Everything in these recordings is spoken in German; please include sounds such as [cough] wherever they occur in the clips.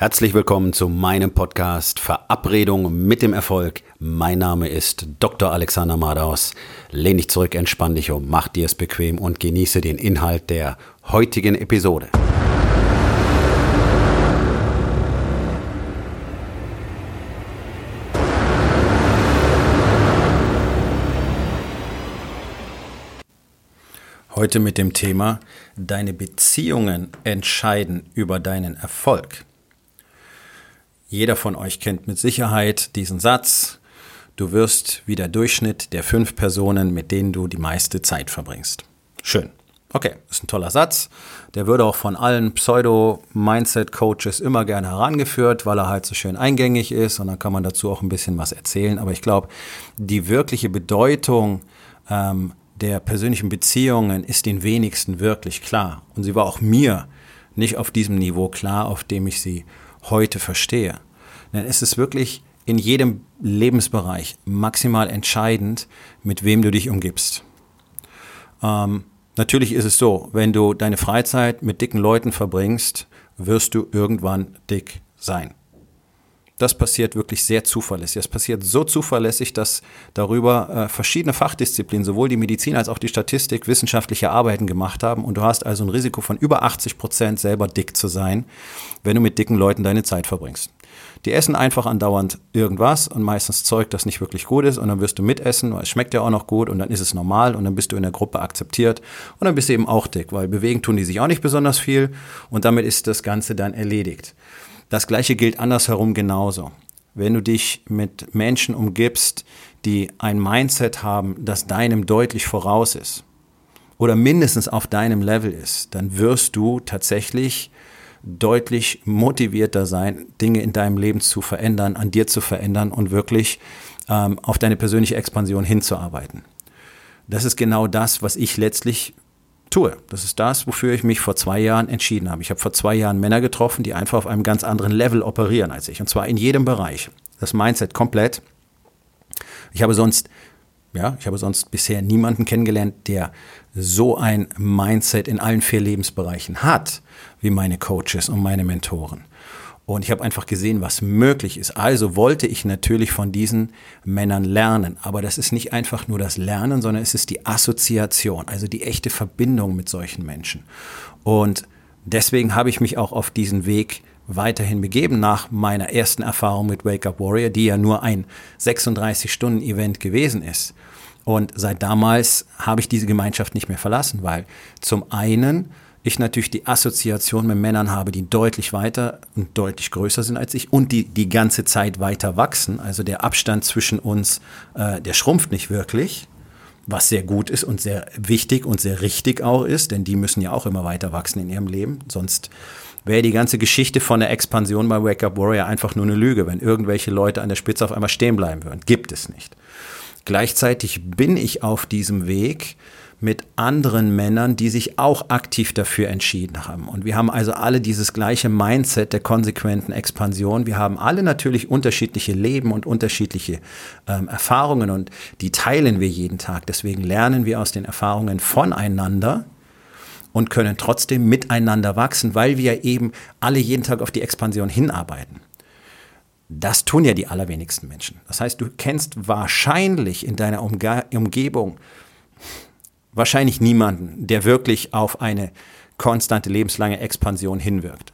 Herzlich willkommen zu meinem Podcast Verabredung mit dem Erfolg. Mein Name ist Dr. Alexander Madaus. Lehn dich zurück, entspann dich um, mach dir es bequem und genieße den Inhalt der heutigen Episode. Heute mit dem Thema Deine Beziehungen entscheiden über deinen Erfolg. Jeder von euch kennt mit Sicherheit diesen Satz. Du wirst wie der Durchschnitt der fünf Personen, mit denen du die meiste Zeit verbringst. Schön. Okay, ist ein toller Satz. Der würde auch von allen Pseudo-Mindset-Coaches immer gerne herangeführt, weil er halt so schön eingängig ist und dann kann man dazu auch ein bisschen was erzählen. Aber ich glaube, die wirkliche Bedeutung ähm, der persönlichen Beziehungen ist den wenigsten wirklich klar. Und sie war auch mir nicht auf diesem Niveau klar, auf dem ich sie heute verstehe. Denn es ist wirklich in jedem Lebensbereich maximal entscheidend, mit wem du dich umgibst. Ähm, natürlich ist es so, wenn du deine Freizeit mit dicken Leuten verbringst, wirst du irgendwann dick sein. Das passiert wirklich sehr zuverlässig. Es passiert so zuverlässig, dass darüber äh, verschiedene Fachdisziplinen, sowohl die Medizin als auch die Statistik, wissenschaftliche Arbeiten gemacht haben. Und du hast also ein Risiko von über 80 Prozent selber dick zu sein, wenn du mit dicken Leuten deine Zeit verbringst. Die essen einfach andauernd irgendwas und meistens Zeug, das nicht wirklich gut ist und dann wirst du mitessen, weil es schmeckt ja auch noch gut und dann ist es normal und dann bist du in der Gruppe akzeptiert und dann bist du eben auch dick, weil bewegen tun die sich auch nicht besonders viel und damit ist das Ganze dann erledigt. Das gleiche gilt andersherum genauso. Wenn du dich mit Menschen umgibst, die ein Mindset haben, das deinem deutlich voraus ist oder mindestens auf deinem Level ist, dann wirst du tatsächlich deutlich motivierter sein, Dinge in deinem Leben zu verändern, an dir zu verändern und wirklich ähm, auf deine persönliche Expansion hinzuarbeiten. Das ist genau das, was ich letztlich tue. Das ist das, wofür ich mich vor zwei Jahren entschieden habe. Ich habe vor zwei Jahren Männer getroffen, die einfach auf einem ganz anderen Level operieren als ich. Und zwar in jedem Bereich. Das Mindset komplett. Ich habe sonst, ja, ich habe sonst bisher niemanden kennengelernt, der so ein Mindset in allen vier Lebensbereichen hat, wie meine Coaches und meine Mentoren. Und ich habe einfach gesehen, was möglich ist. Also wollte ich natürlich von diesen Männern lernen. Aber das ist nicht einfach nur das Lernen, sondern es ist die Assoziation, also die echte Verbindung mit solchen Menschen. Und deswegen habe ich mich auch auf diesen Weg weiterhin begeben nach meiner ersten Erfahrung mit Wake Up Warrior, die ja nur ein 36-Stunden-Event gewesen ist. Und seit damals habe ich diese Gemeinschaft nicht mehr verlassen, weil zum einen ich natürlich die Assoziation mit Männern habe, die deutlich weiter und deutlich größer sind als ich und die die ganze Zeit weiter wachsen. Also der Abstand zwischen uns, äh, der schrumpft nicht wirklich, was sehr gut ist und sehr wichtig und sehr richtig auch ist, denn die müssen ja auch immer weiter wachsen in ihrem Leben. Sonst wäre die ganze Geschichte von der Expansion bei Wake Up Warrior einfach nur eine Lüge, wenn irgendwelche Leute an der Spitze auf einmal stehen bleiben würden. Gibt es nicht. Gleichzeitig bin ich auf diesem Weg, mit anderen Männern, die sich auch aktiv dafür entschieden haben. Und wir haben also alle dieses gleiche Mindset der konsequenten Expansion. Wir haben alle natürlich unterschiedliche Leben und unterschiedliche ähm, Erfahrungen und die teilen wir jeden Tag. Deswegen lernen wir aus den Erfahrungen voneinander und können trotzdem miteinander wachsen, weil wir eben alle jeden Tag auf die Expansion hinarbeiten. Das tun ja die allerwenigsten Menschen. Das heißt, du kennst wahrscheinlich in deiner Umge Umgebung wahrscheinlich niemanden, der wirklich auf eine konstante lebenslange Expansion hinwirkt.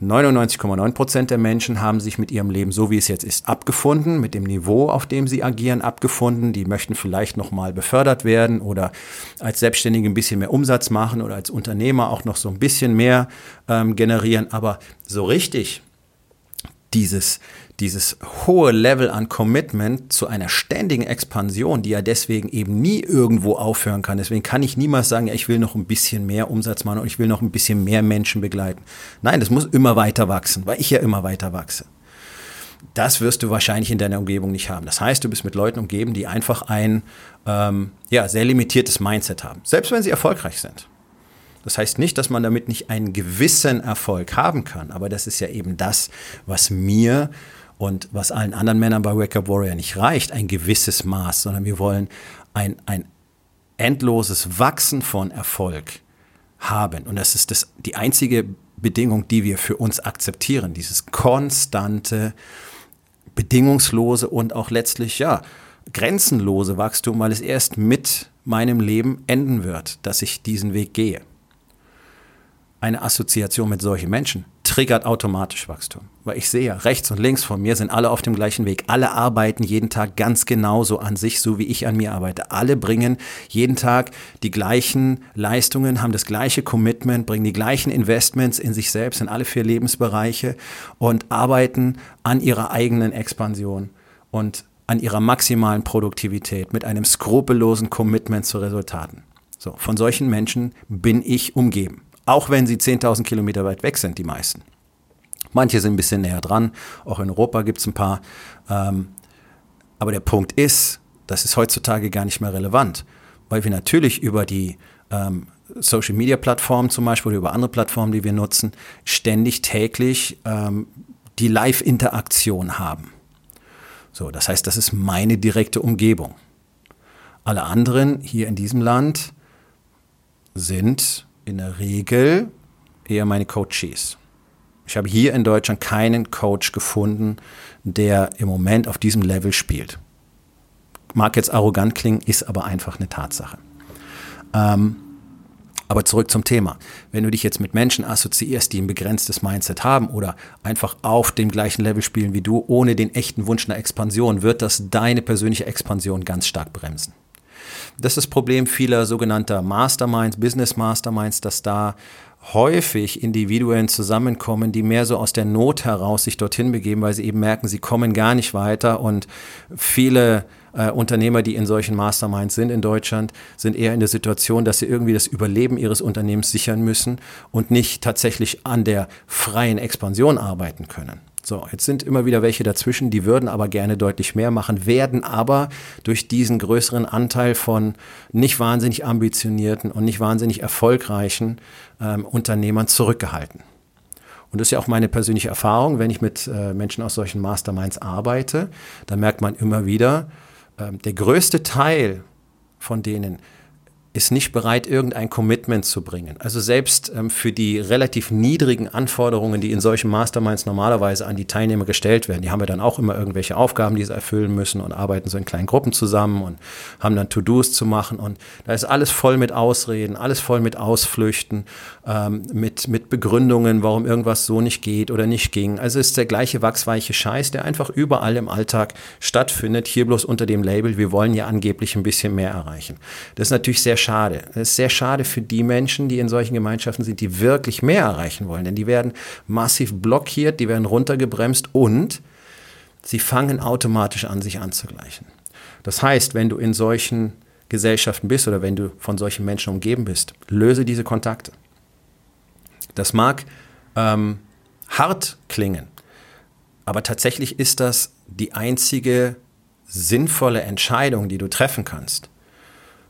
99,9 Prozent der Menschen haben sich mit ihrem Leben, so wie es jetzt ist, abgefunden, mit dem Niveau, auf dem sie agieren, abgefunden. Die möchten vielleicht nochmal befördert werden oder als Selbstständige ein bisschen mehr Umsatz machen oder als Unternehmer auch noch so ein bisschen mehr ähm, generieren. Aber so richtig dieses, dieses hohe Level an Commitment zu einer ständigen Expansion, die ja deswegen eben nie irgendwo aufhören kann. Deswegen kann ich niemals sagen, ja, ich will noch ein bisschen mehr Umsatz machen und ich will noch ein bisschen mehr Menschen begleiten. Nein, das muss immer weiter wachsen, weil ich ja immer weiter wachse. Das wirst du wahrscheinlich in deiner Umgebung nicht haben. Das heißt, du bist mit Leuten umgeben, die einfach ein ähm, ja, sehr limitiertes Mindset haben, selbst wenn sie erfolgreich sind. Das heißt nicht, dass man damit nicht einen gewissen Erfolg haben kann, aber das ist ja eben das, was mir und was allen anderen Männern bei Wake Up Warrior nicht reicht, ein gewisses Maß, sondern wir wollen ein, ein endloses Wachsen von Erfolg haben. Und das ist das, die einzige Bedingung, die wir für uns akzeptieren. Dieses konstante, bedingungslose und auch letztlich, ja, grenzenlose Wachstum, weil es erst mit meinem Leben enden wird, dass ich diesen Weg gehe. Eine Assoziation mit solchen Menschen triggert automatisch Wachstum. Weil ich sehe, rechts und links von mir sind alle auf dem gleichen Weg. Alle arbeiten jeden Tag ganz genauso an sich, so wie ich an mir arbeite. Alle bringen jeden Tag die gleichen Leistungen, haben das gleiche Commitment, bringen die gleichen Investments in sich selbst, in alle vier Lebensbereiche und arbeiten an ihrer eigenen Expansion und an ihrer maximalen Produktivität mit einem skrupellosen Commitment zu Resultaten. So, von solchen Menschen bin ich umgeben. Auch wenn sie 10.000 Kilometer weit weg sind, die meisten. Manche sind ein bisschen näher dran. Auch in Europa gibt es ein paar. Ähm, aber der Punkt ist, das ist heutzutage gar nicht mehr relevant, weil wir natürlich über die ähm, Social Media Plattformen zum Beispiel oder über andere Plattformen, die wir nutzen, ständig täglich ähm, die Live-Interaktion haben. So, das heißt, das ist meine direkte Umgebung. Alle anderen hier in diesem Land sind in der Regel eher meine Coaches. Ich habe hier in Deutschland keinen Coach gefunden, der im Moment auf diesem Level spielt. Mag jetzt arrogant klingen, ist aber einfach eine Tatsache. Ähm, aber zurück zum Thema. Wenn du dich jetzt mit Menschen assoziierst, die ein begrenztes Mindset haben oder einfach auf dem gleichen Level spielen wie du, ohne den echten Wunsch nach Expansion, wird das deine persönliche Expansion ganz stark bremsen. Das ist das Problem vieler sogenannter Masterminds, Business Masterminds, dass da häufig Individuen zusammenkommen, die mehr so aus der Not heraus sich dorthin begeben, weil sie eben merken, sie kommen gar nicht weiter und viele äh, Unternehmer, die in solchen Masterminds sind in Deutschland, sind eher in der Situation, dass sie irgendwie das Überleben ihres Unternehmens sichern müssen und nicht tatsächlich an der freien Expansion arbeiten können. So, jetzt sind immer wieder welche dazwischen, die würden aber gerne deutlich mehr machen, werden aber durch diesen größeren Anteil von nicht wahnsinnig ambitionierten und nicht wahnsinnig erfolgreichen ähm, Unternehmern zurückgehalten. Und das ist ja auch meine persönliche Erfahrung, wenn ich mit äh, Menschen aus solchen Masterminds arbeite, da merkt man immer wieder, äh, der größte Teil von denen ist nicht bereit, irgendein Commitment zu bringen. Also selbst ähm, für die relativ niedrigen Anforderungen, die in solchen Masterminds normalerweise an die Teilnehmer gestellt werden, die haben ja dann auch immer irgendwelche Aufgaben, die sie erfüllen müssen und arbeiten so in kleinen Gruppen zusammen und haben dann To-Dos zu machen. Und da ist alles voll mit Ausreden, alles voll mit Ausflüchten, ähm, mit, mit Begründungen, warum irgendwas so nicht geht oder nicht ging. Also ist der gleiche wachsweiche Scheiß, der einfach überall im Alltag stattfindet, hier bloß unter dem Label, wir wollen ja angeblich ein bisschen mehr erreichen. Das ist natürlich sehr schade. Das ist sehr schade für die Menschen, die in solchen Gemeinschaften sind, die wirklich mehr erreichen wollen. Denn die werden massiv blockiert, die werden runtergebremst und sie fangen automatisch an, sich anzugleichen. Das heißt, wenn du in solchen Gesellschaften bist oder wenn du von solchen Menschen umgeben bist, löse diese Kontakte. Das mag ähm, hart klingen, aber tatsächlich ist das die einzige sinnvolle Entscheidung, die du treffen kannst.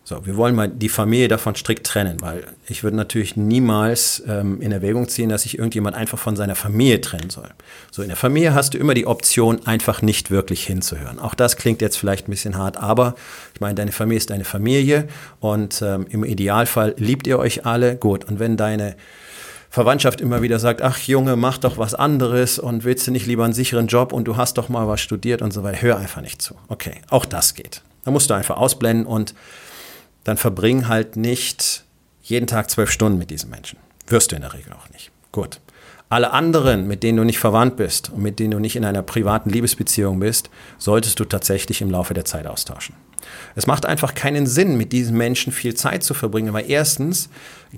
So, wir wollen mal die Familie davon strikt trennen, weil ich würde natürlich niemals ähm, in Erwägung ziehen, dass sich irgendjemand einfach von seiner Familie trennen soll. So, in der Familie hast du immer die Option, einfach nicht wirklich hinzuhören. Auch das klingt jetzt vielleicht ein bisschen hart, aber ich meine, deine Familie ist deine Familie und ähm, im Idealfall liebt ihr euch alle. Gut, und wenn deine Verwandtschaft immer wieder sagt, ach Junge, mach doch was anderes und willst du nicht lieber einen sicheren Job und du hast doch mal was studiert und so weiter, hör einfach nicht zu. Okay, auch das geht. Da musst du einfach ausblenden und dann verbring halt nicht jeden Tag zwölf Stunden mit diesen Menschen. Wirst du in der Regel auch nicht. Gut. Alle anderen, mit denen du nicht verwandt bist und mit denen du nicht in einer privaten Liebesbeziehung bist, solltest du tatsächlich im Laufe der Zeit austauschen. Es macht einfach keinen Sinn, mit diesen Menschen viel Zeit zu verbringen, weil erstens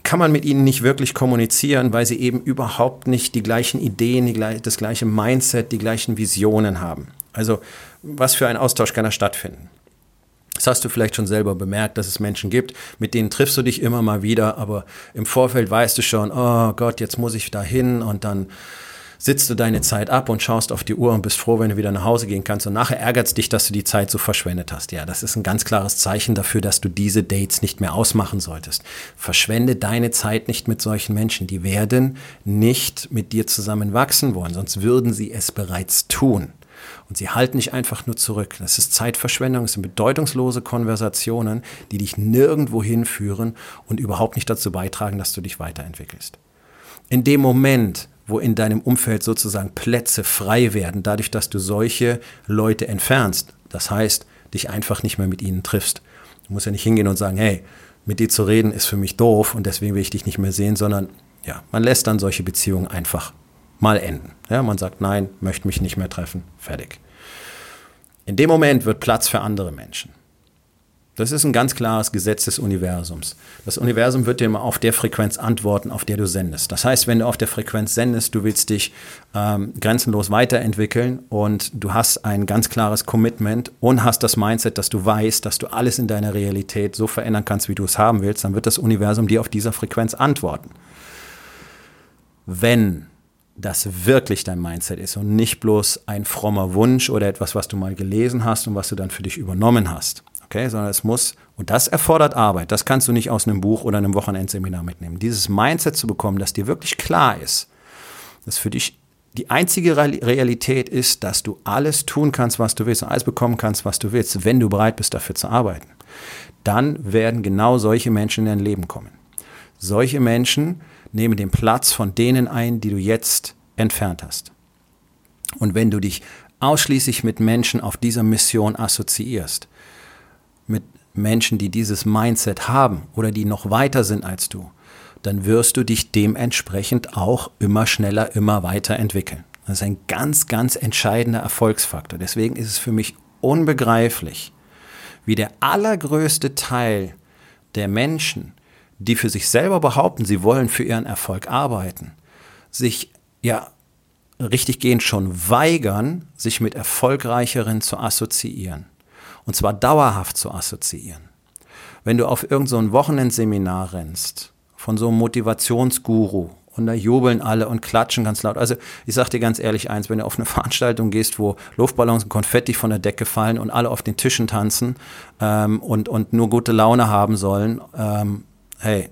kann man mit ihnen nicht wirklich kommunizieren, weil sie eben überhaupt nicht die gleichen Ideen, die, das gleiche Mindset, die gleichen Visionen haben. Also was für ein Austausch kann da stattfinden? Das hast du vielleicht schon selber bemerkt, dass es Menschen gibt, mit denen triffst du dich immer mal wieder, aber im Vorfeld weißt du schon, oh Gott, jetzt muss ich da hin und dann sitzt du deine Zeit ab und schaust auf die Uhr und bist froh, wenn du wieder nach Hause gehen kannst und nachher ärgert es dich, dass du die Zeit so verschwendet hast. Ja, das ist ein ganz klares Zeichen dafür, dass du diese Dates nicht mehr ausmachen solltest. Verschwende deine Zeit nicht mit solchen Menschen. Die werden nicht mit dir zusammen wachsen wollen, sonst würden sie es bereits tun. Und sie halten nicht einfach nur zurück. Das ist Zeitverschwendung, es sind bedeutungslose Konversationen, die dich nirgendwo hinführen und überhaupt nicht dazu beitragen, dass du dich weiterentwickelst. In dem Moment, wo in deinem Umfeld sozusagen Plätze frei werden, dadurch, dass du solche Leute entfernst, das heißt, dich einfach nicht mehr mit ihnen triffst. Du musst ja nicht hingehen und sagen, hey, mit dir zu reden ist für mich doof und deswegen will ich dich nicht mehr sehen, sondern ja, man lässt dann solche Beziehungen einfach mal enden. Ja, man sagt, nein, möchte mich nicht mehr treffen, fertig. In dem Moment wird Platz für andere Menschen. Das ist ein ganz klares Gesetz des Universums. Das Universum wird dir auf der Frequenz antworten, auf der du sendest. Das heißt, wenn du auf der Frequenz sendest, du willst dich ähm, grenzenlos weiterentwickeln und du hast ein ganz klares Commitment und hast das Mindset, dass du weißt, dass du alles in deiner Realität so verändern kannst, wie du es haben willst, dann wird das Universum dir auf dieser Frequenz antworten. Wenn das wirklich dein Mindset ist und nicht bloß ein frommer Wunsch oder etwas, was du mal gelesen hast und was du dann für dich übernommen hast okay, sondern es muss, und das erfordert Arbeit, das kannst du nicht aus einem Buch oder einem Wochenendseminar mitnehmen. Dieses Mindset zu bekommen, dass dir wirklich klar ist, dass für dich die einzige Realität ist, dass du alles tun kannst, was du willst und alles bekommen kannst, was du willst, wenn du bereit bist, dafür zu arbeiten. Dann werden genau solche Menschen in dein Leben kommen. Solche Menschen nehmen den Platz von denen ein, die du jetzt entfernt hast. Und wenn du dich ausschließlich mit Menschen auf dieser Mission assoziierst, mit Menschen, die dieses Mindset haben oder die noch weiter sind als du, dann wirst du dich dementsprechend auch immer schneller, immer weiter entwickeln. Das ist ein ganz, ganz entscheidender Erfolgsfaktor. Deswegen ist es für mich unbegreiflich, wie der allergrößte Teil der Menschen, die für sich selber behaupten, sie wollen für ihren Erfolg arbeiten, sich ja richtig gehend schon weigern, sich mit Erfolgreicheren zu assoziieren und zwar dauerhaft zu assoziieren. Wenn du auf irgendein so Wochenendseminar rennst, von so einem Motivationsguru, und da jubeln alle und klatschen ganz laut. Also ich sag dir ganz ehrlich eins, wenn du auf eine [laughs] Veranstaltung gehst, wo Luftballons und Konfetti von der Decke fallen und alle auf den Tischen tanzen ähm, und, und nur gute Laune haben sollen, ähm, hey,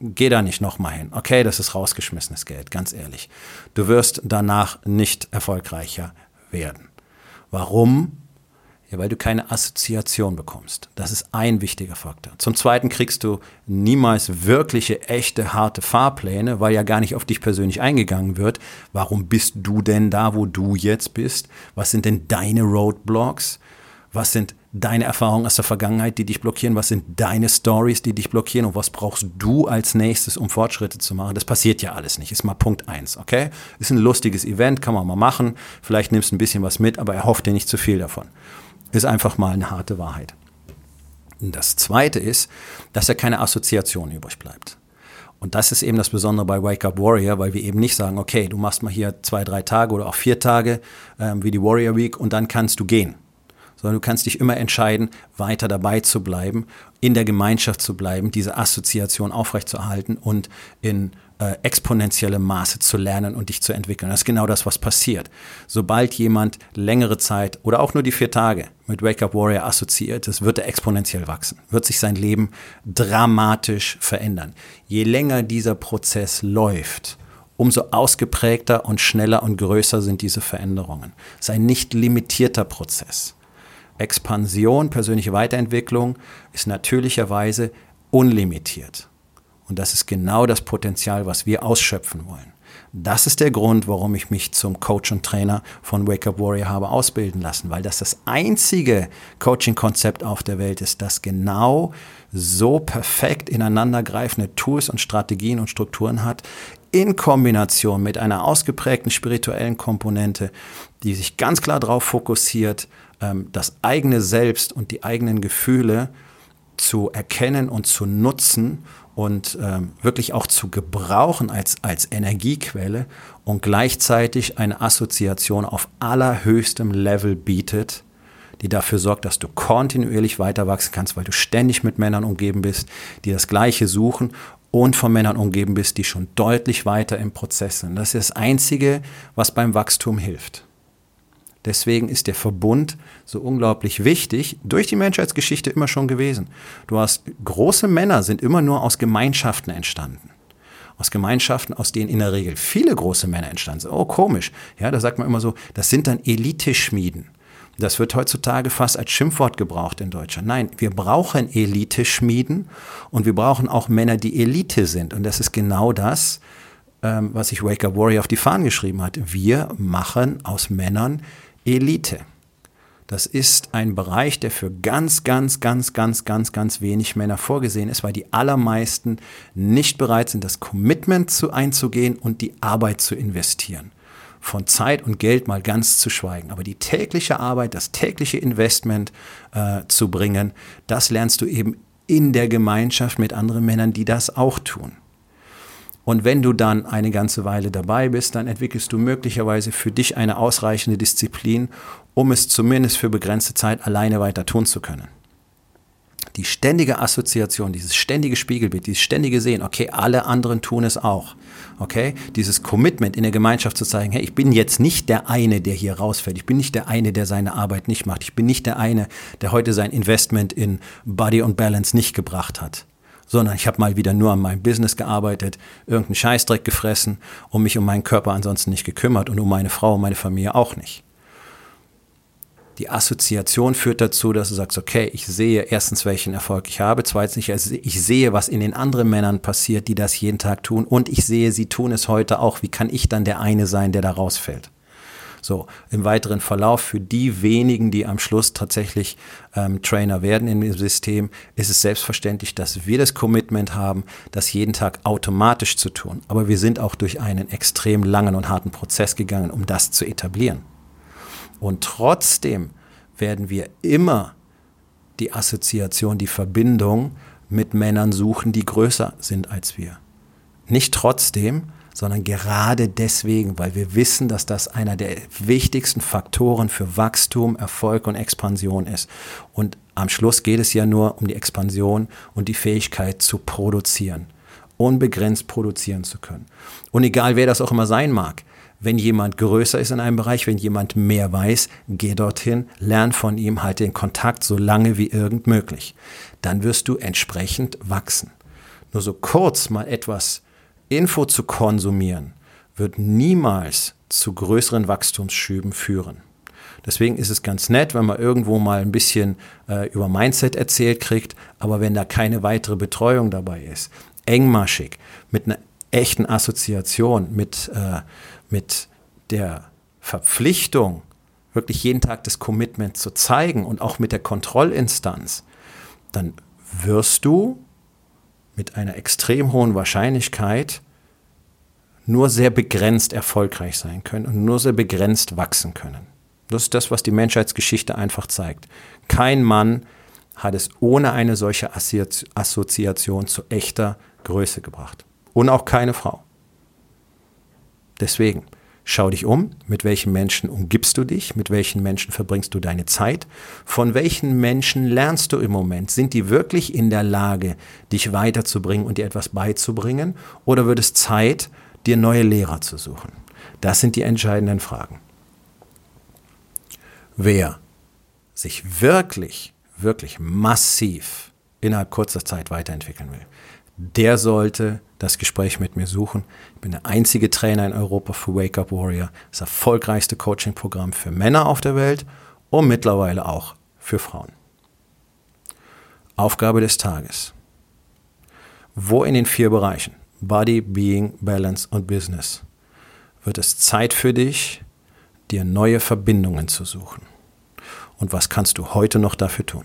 geh da nicht nochmal hin. Okay, das ist rausgeschmissenes Geld, ganz ehrlich. Du wirst danach nicht erfolgreicher werden. Warum? Ja, weil du keine Assoziation bekommst. Das ist ein wichtiger Faktor. Zum Zweiten kriegst du niemals wirkliche, echte, harte Fahrpläne, weil ja gar nicht auf dich persönlich eingegangen wird. Warum bist du denn da, wo du jetzt bist? Was sind denn deine Roadblocks? Was sind deine Erfahrungen aus der Vergangenheit, die dich blockieren? Was sind deine Stories, die dich blockieren? Und was brauchst du als nächstes, um Fortschritte zu machen? Das passiert ja alles nicht. Ist mal Punkt eins, okay? Ist ein lustiges Event, kann man mal machen. Vielleicht nimmst du ein bisschen was mit, aber erhofft dir nicht zu viel davon. Ist einfach mal eine harte Wahrheit. Und das Zweite ist, dass ja keine Assoziation übrig bleibt. Und das ist eben das Besondere bei Wake Up Warrior, weil wir eben nicht sagen, okay, du machst mal hier zwei, drei Tage oder auch vier Tage ähm, wie die Warrior Week und dann kannst du gehen. Sondern du kannst dich immer entscheiden, weiter dabei zu bleiben, in der Gemeinschaft zu bleiben, diese Assoziation aufrechtzuerhalten und in äh, exponentiellem Maße zu lernen und dich zu entwickeln. Das ist genau das, was passiert. Sobald jemand längere Zeit oder auch nur die vier Tage mit Wake Up Warrior assoziiert ist, wird er exponentiell wachsen, wird sich sein Leben dramatisch verändern. Je länger dieser Prozess läuft, umso ausgeprägter und schneller und größer sind diese Veränderungen. Es ist ein nicht limitierter Prozess. Expansion, persönliche Weiterentwicklung ist natürlicherweise unlimitiert. Und das ist genau das Potenzial, was wir ausschöpfen wollen. Das ist der Grund, warum ich mich zum Coach und Trainer von Wake Up Warrior habe ausbilden lassen, weil das das einzige Coaching-Konzept auf der Welt ist, das genau so perfekt ineinandergreifende Tools und Strategien und Strukturen hat, in Kombination mit einer ausgeprägten spirituellen Komponente, die sich ganz klar darauf fokussiert, ähm, das eigene Selbst und die eigenen Gefühle zu erkennen und zu nutzen und ähm, wirklich auch zu gebrauchen als, als Energiequelle und gleichzeitig eine Assoziation auf allerhöchstem Level bietet, die dafür sorgt, dass du kontinuierlich weiter wachsen kannst, weil du ständig mit Männern umgeben bist, die das Gleiche suchen und von Männern umgeben bist, die schon deutlich weiter im Prozess sind. Das ist das Einzige, was beim Wachstum hilft. Deswegen ist der Verbund so unglaublich wichtig, durch die Menschheitsgeschichte immer schon gewesen. Du hast große Männer sind immer nur aus Gemeinschaften entstanden. Aus Gemeinschaften, aus denen in der Regel viele große Männer entstanden sind. Oh, komisch. Ja, da sagt man immer so, das sind dann Elite-Schmieden. Das wird heutzutage fast als Schimpfwort gebraucht in Deutschland. Nein, wir brauchen Elite-Schmieden und wir brauchen auch Männer, die Elite sind. Und das ist genau das, ähm, was sich Wake Up Warrior auf die Fahnen geschrieben hat. Wir machen aus Männern Elite. Das ist ein Bereich, der für ganz, ganz, ganz, ganz, ganz, ganz wenig Männer vorgesehen ist, weil die allermeisten nicht bereit sind, das Commitment zu einzugehen und die Arbeit zu investieren. Von Zeit und Geld mal ganz zu schweigen. Aber die tägliche Arbeit, das tägliche Investment äh, zu bringen, das lernst du eben in der Gemeinschaft mit anderen Männern, die das auch tun. Und wenn du dann eine ganze Weile dabei bist, dann entwickelst du möglicherweise für dich eine ausreichende Disziplin, um es zumindest für begrenzte Zeit alleine weiter tun zu können. Die ständige Assoziation, dieses ständige Spiegelbild, dieses ständige Sehen, okay, alle anderen tun es auch. Okay, dieses Commitment in der Gemeinschaft zu zeigen, hey, ich bin jetzt nicht der eine, der hier rausfällt. Ich bin nicht der eine, der seine Arbeit nicht macht. Ich bin nicht der eine, der heute sein Investment in Body und Balance nicht gebracht hat sondern ich habe mal wieder nur an meinem Business gearbeitet, irgendeinen Scheißdreck gefressen und mich um meinen Körper ansonsten nicht gekümmert und um meine Frau und meine Familie auch nicht. Die Assoziation führt dazu, dass du sagst, okay, ich sehe erstens, welchen Erfolg ich habe, zweitens, ich sehe, was in den anderen Männern passiert, die das jeden Tag tun und ich sehe, sie tun es heute auch. Wie kann ich dann der eine sein, der da rausfällt? So, im weiteren Verlauf für die wenigen, die am Schluss tatsächlich ähm, Trainer werden dem System, ist es selbstverständlich, dass wir das Commitment haben, das jeden Tag automatisch zu tun. Aber wir sind auch durch einen extrem langen und harten Prozess gegangen, um das zu etablieren. Und trotzdem werden wir immer die Assoziation, die Verbindung mit Männern suchen, die größer sind als wir. Nicht trotzdem, sondern gerade deswegen, weil wir wissen, dass das einer der wichtigsten Faktoren für Wachstum, Erfolg und Expansion ist. Und am Schluss geht es ja nur um die Expansion und die Fähigkeit zu produzieren, unbegrenzt produzieren zu können. Und egal wer das auch immer sein mag, wenn jemand größer ist in einem Bereich, wenn jemand mehr weiß, geh dorthin, lern von ihm, halte den Kontakt so lange wie irgend möglich. Dann wirst du entsprechend wachsen. Nur so kurz mal etwas Info zu konsumieren, wird niemals zu größeren Wachstumsschüben führen. Deswegen ist es ganz nett, wenn man irgendwo mal ein bisschen äh, über Mindset erzählt kriegt, aber wenn da keine weitere Betreuung dabei ist, engmaschig, mit einer echten Assoziation, mit, äh, mit der Verpflichtung, wirklich jeden Tag das Commitment zu zeigen und auch mit der Kontrollinstanz, dann wirst du mit einer extrem hohen Wahrscheinlichkeit nur sehr begrenzt erfolgreich sein können und nur sehr begrenzt wachsen können. Das ist das, was die Menschheitsgeschichte einfach zeigt. Kein Mann hat es ohne eine solche Assoziation zu echter Größe gebracht. Und auch keine Frau. Deswegen, Schau dich um, mit welchen Menschen umgibst du dich, mit welchen Menschen verbringst du deine Zeit, von welchen Menschen lernst du im Moment? Sind die wirklich in der Lage, dich weiterzubringen und dir etwas beizubringen? Oder wird es Zeit, dir neue Lehrer zu suchen? Das sind die entscheidenden Fragen. Wer sich wirklich, wirklich massiv innerhalb kurzer Zeit weiterentwickeln will, der sollte das Gespräch mit mir suchen. Ich bin der einzige Trainer in Europa für Wake Up Warrior, das erfolgreichste Coaching-Programm für Männer auf der Welt und mittlerweile auch für Frauen. Aufgabe des Tages. Wo in den vier Bereichen Body, Being, Balance und Business wird es Zeit für dich, dir neue Verbindungen zu suchen? Und was kannst du heute noch dafür tun?